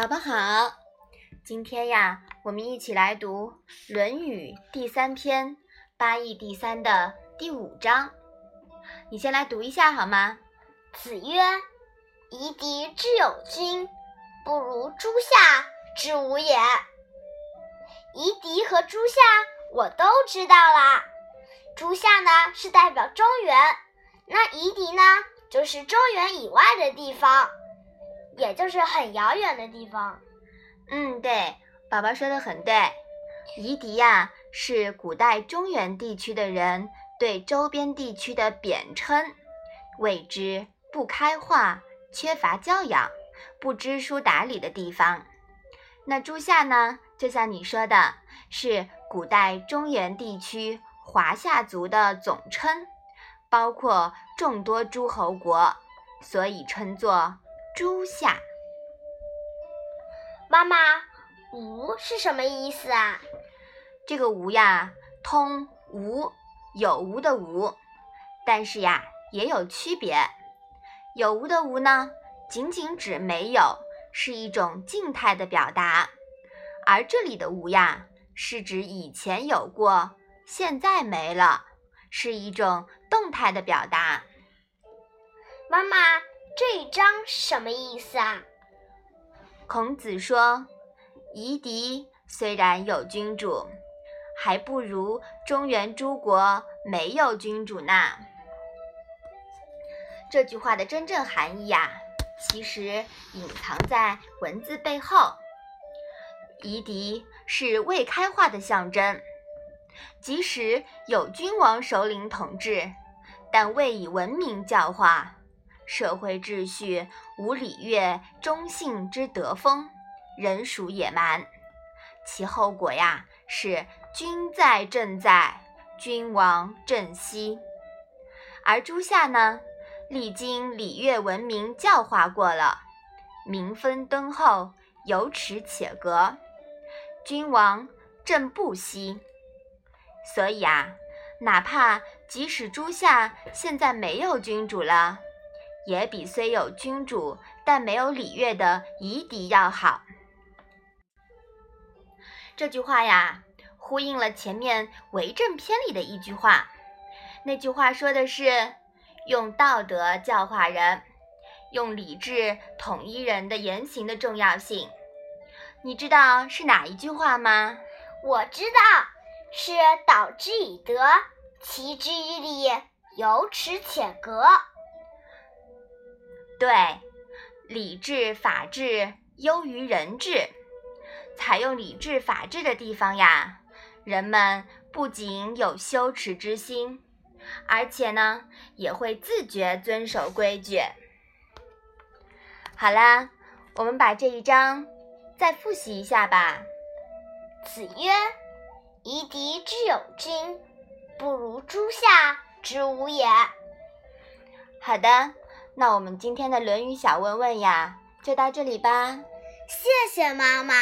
宝宝好，今天呀，我们一起来读《论语》第三篇《八义第三》的第五章。你先来读一下好吗？子曰：“夷狄之有君，不如诸夏之无也。”夷狄和诸夏我都知道啦。诸夏呢是代表中原，那夷狄呢就是中原以外的地方。也就是很遥远的地方。嗯，对，宝宝说的很对。夷狄呀，是古代中原地区的人对周边地区的贬称，谓之不开化、缺乏教养、不知书达理的地方。那诸夏呢，就像你说的，是古代中原地区华夏族的总称，包括众多诸侯国，所以称作。朱夏，妈妈，无是什么意思啊？这个无呀，通无有无的无，但是呀，也有区别。有无的无呢，仅仅指没有，是一种静态的表达；而这里的无呀，是指以前有过，现在没了，是一种动态的表达。妈妈。这一章什么意思啊？孔子说：“夷狄虽然有君主，还不如中原诸国没有君主呢。”这句话的真正含义呀，其实隐藏在文字背后。夷狄是未开化的象征，即使有君王首领统治，但未以文明教化。社会秩序无礼乐忠信之德风，人属野蛮。其后果呀，是君在政在，君王政息。而诸夏呢，历经礼乐文明教化过了，民风敦厚，有耻且格，君王政不息。所以啊，哪怕即使诸夏现在没有君主了。也比虽有君主但没有礼乐的夷狄要好。这句话呀，呼应了前面《为政篇》里的一句话。那句话说的是用道德教化人，用理智统一人的言行的重要性。你知道是哪一句话吗？我知道，是“导之以德，齐之以礼，有耻且格”。对，礼制法治优于人治。采用礼制法治的地方呀，人们不仅有羞耻之心，而且呢，也会自觉遵守规矩。好啦，我们把这一章再复习一下吧。子曰：“夷狄之有君，不如诸夏之无也。”好的。那我们今天的《论语》小问问呀，就到这里吧。谢谢妈妈。